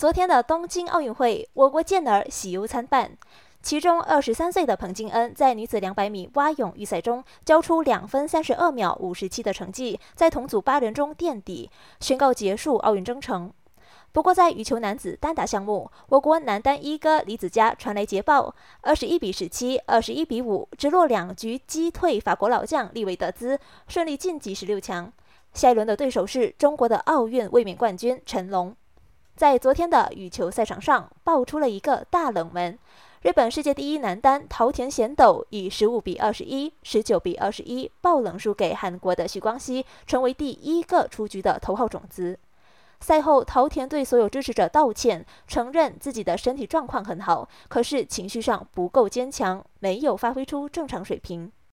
昨天的东京奥运会，我国健儿喜忧参半。其中，二十三岁的彭金恩在女子两百米蛙泳预赛中交出两分三十二秒五十七的成绩，在同组八人中垫底，宣告结束奥运征程。不过，在羽球男子单打项目，我国男单一哥李子嘉传来捷报：二十一比十七、二十一比五，直落两局击退法国老将利维德兹，顺利晋级十六强。下一轮的对手是中国的奥运卫冕冠军陈龙。在昨天的羽球赛场上，爆出了一个大冷门：日本世界第一男单桃田贤斗以十五比二十一、十九比二十一爆冷输给韩国的徐光熙，成为第一个出局的头号种子。赛后，桃田对所有支持者道歉，承认自己的身体状况很好，可是情绪上不够坚强，没有发挥出正常水平。